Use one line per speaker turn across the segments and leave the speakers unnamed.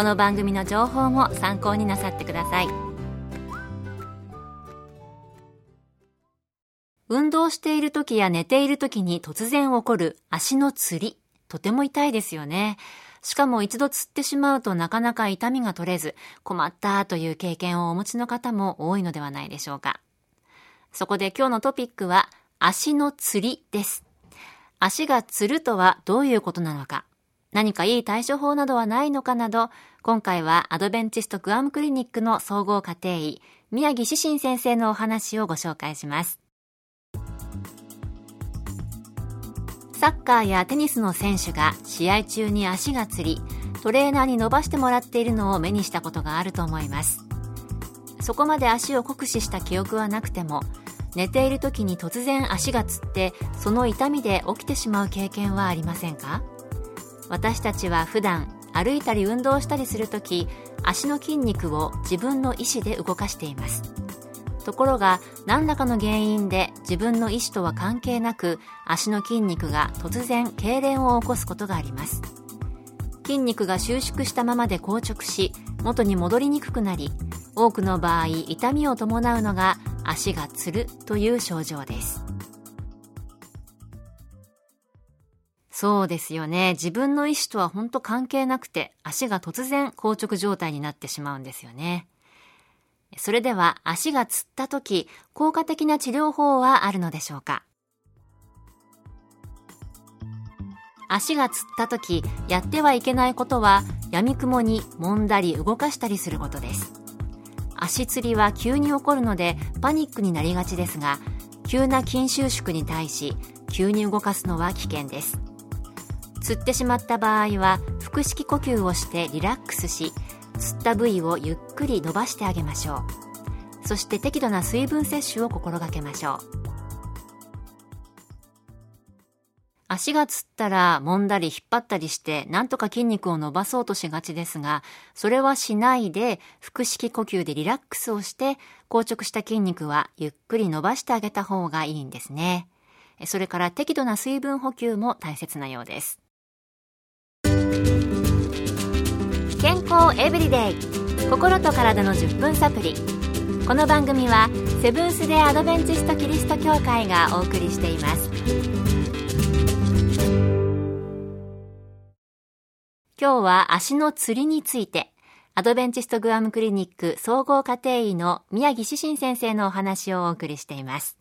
この番組の情報も参考になさってください。運動している時や寝ている時に突然起こる足のつりとても痛いですよね。しかも一度つってしまうとなかなか痛みが取れず困ったという経験をお持ちの方も多いのではないでしょうか。そこで今日のトピックは足のつりです。足がつるとはどういうことなのか、何かいい対処法などはないのかなど、今回はアドベンチストグアムクリニックの総合家庭医、宮城志信先生のお話をご紹介します。サッカーやテニスの選手が試合中に足がつり、トレーナーに伸ばしてもらっているのを目にしたことがあると思います。そこまで足を酷使した記憶はなくても、寝ている時に突然足がつってその痛みで起きてしまう経験はありませんか？私たちは普段歩いたり運動したりする時足の筋肉を自分の意思で動かしています。ところが何らかの原因で自分の意思とは関係なく足の筋肉が突然痙攣を起こすことがあります。筋肉が収縮したままで硬直し元に戻りにくくなり多くの場合痛みを伴うのが足がつるという症状です。そうですよね。自分の意思とは本当関係なくて足が突然硬直状態になってしまうんですよね。それでは足がつった時効果的な治療法はあるのでしょうか？足がつった時やってはいけないことは闇雲に揉んだり動かしたりすることです。足つりは急に起こるのでパニックになりがちですが急な筋収縮に対し急に動かすのは危険です。つってしまった場合は腹式呼吸をしてリラックスしつった部位をゆっくり伸ばしてあげましょうそして適度な水分摂取を心がけましょう足がつったら揉んだり引っ張ったりしてなんとか筋肉を伸ばそうとしがちですが、それはしないで腹式呼吸でリラックスをして硬直した筋肉はゆっくり伸ばしてあげた方がいいんですね。それから適度な水分補給も大切なようです。健康エブリデイ心と体の10分サプリこの番組はセブンス・デ・アドベンチスト・キリスト教会がお送りしています今日は足のつりについて、アドベンチストグアムクリニック総合家庭医の宮城志信先生のお話をお送りしています。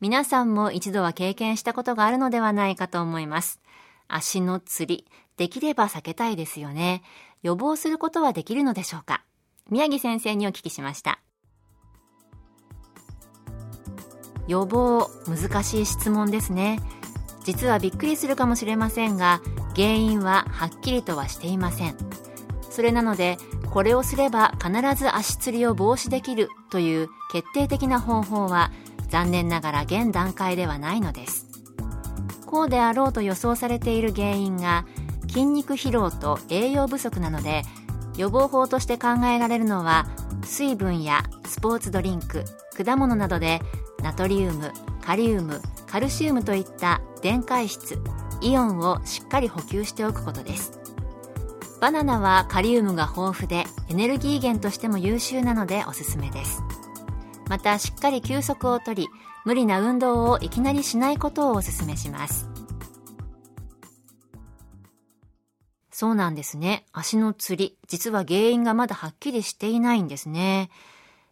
皆さんも一度は経験したことがあるのではないかと思います。足のつり、できれば避けたいですよね。予防することはできるのでしょうか？宮城先生にお聞きしました。予防、難しい質問ですね。実はびっくりするかもしれませんが原因ははっきりとはしていませんそれなのでこれをすれば必ず足つりを防止できるという決定的な方法は残念ながら現段階ではないのですこうであろうと予想されている原因が筋肉疲労と栄養不足なので予防法として考えられるのは水分やスポーツドリンク果物などでナトリウムカリウムカルシウムといった電解質イオンをしっかり補給しておくことです。バナナはカリウムが豊富でエネルギー源としても優秀なのでおすすめです。またしっかり休息をとり無理な運動をいきなりしないことをおすすめします。そうなんですね。足のつり、実は原因がまだはっきりしていないんですね。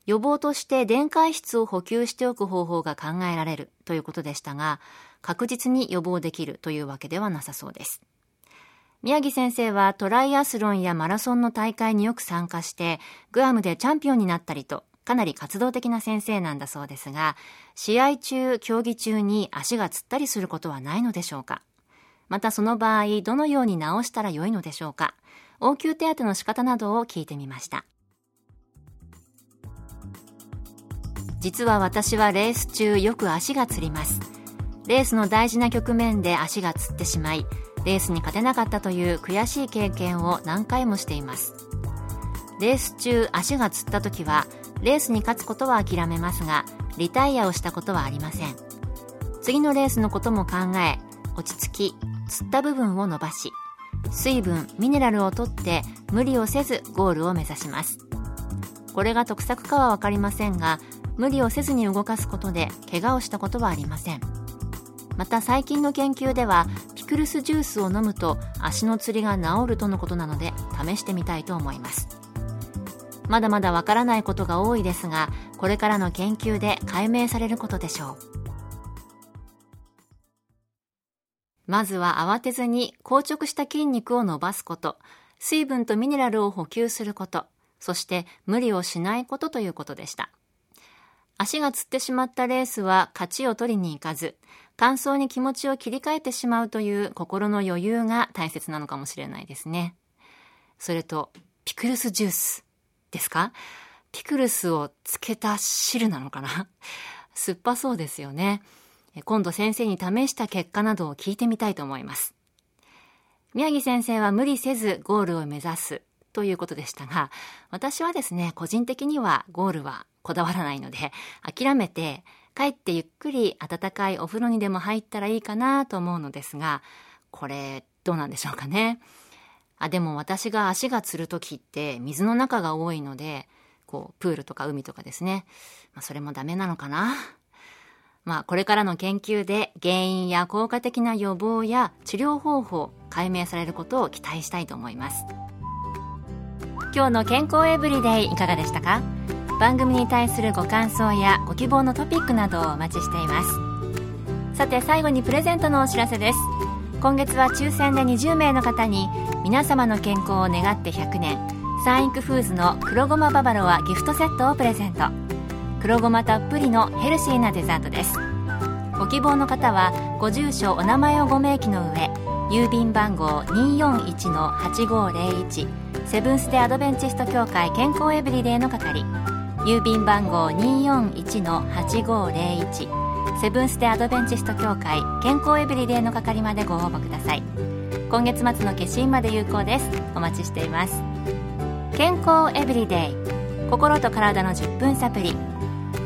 予防として電解質を補給しておく方法が考えられるということでしたが、確実に予防できるというわけではなさそうです。宮城先生はトライアスロンやマラソンの大会によく参加して、グアムでチャンピオンになったりと、かなり活動的な先生なんだそうですが、試合中、競技中に足がつったりすることはないのでしょうか？またその場合、どのように直したらよいのでしょうか？応急手当の仕方などを聞いてみました。実は私はレース中よく足がつります。レースの大事な局面で足がつってしまい、レースに勝てなかったという悔しい経験を何回もしています。レース中足がつった時は、レースに勝つことは諦めますが、リタイアをしたことはありません。次のレースのことも考え、落ち着き、釣った部分を伸ばし水分ミネラルをとって無理をせずゴールを目指します。これが得策かは分かりませんが無理をせずに動かすことで怪我をしたことはありません。また最近の研究ではピクルスジュースを飲むと足のつりが治るとのことなので試してみたいと思います。まだまだわからないことが多いですがこれからの研究で解明されることでしょう。まずは慌てずに硬直した筋肉を伸ばすこと、水分とミネラルを補給すること、そして無理をしないことということでした。足がつってしまったレースは勝ちを取りに行かず、乾燥に気持ちを切り替えてしまうという心の余裕が大切なのかもしれないですね。それと、ピクルスジュースですか？ピクルスをつけた汁なのかな？酸っぱそうですよね。今度先生に試した結果などを聞いてみたいと思います。宮城先生は無理せずゴールを目指すということでしたが、私はですね、個人的にはゴールはこだわらないので、諦めて帰ってゆっくり暖かいお風呂にでも入ったらいいかなと思うのですが、これどうなんでしょうかね。あ、でも私が足がつるときって水の中が多いので、こう、プールとか海とかですね。まあ、それもダメなのかな。まあ、これからの研究で原因や効果的な予防や治療方法解明されることを期待したいと思います。今日の健康エブリデイいかがでしたか？番組に対するご感想やご希望のトピックなどをお待ちしています。さて最後にプレゼントのお知らせです。今月は抽選で20名の方に皆様の健康を願って100年サンイクフーズの黒ごまババロアギフトセットをプレゼント。黒ごまたっぷりのヘルシーなデザートです。ご希望の方はご住所お名前をご明記の上郵便番号241-8501セブンス・デ・アドベンチスト協会健康エブリデイの係郵便番号241-8501セブンス・デ・アドベンチスト協会健康エブリデイの係までご応募ください。今月末の消印まで有効です。お待ちしています。健康エブリデイ心と体の10分サプリ。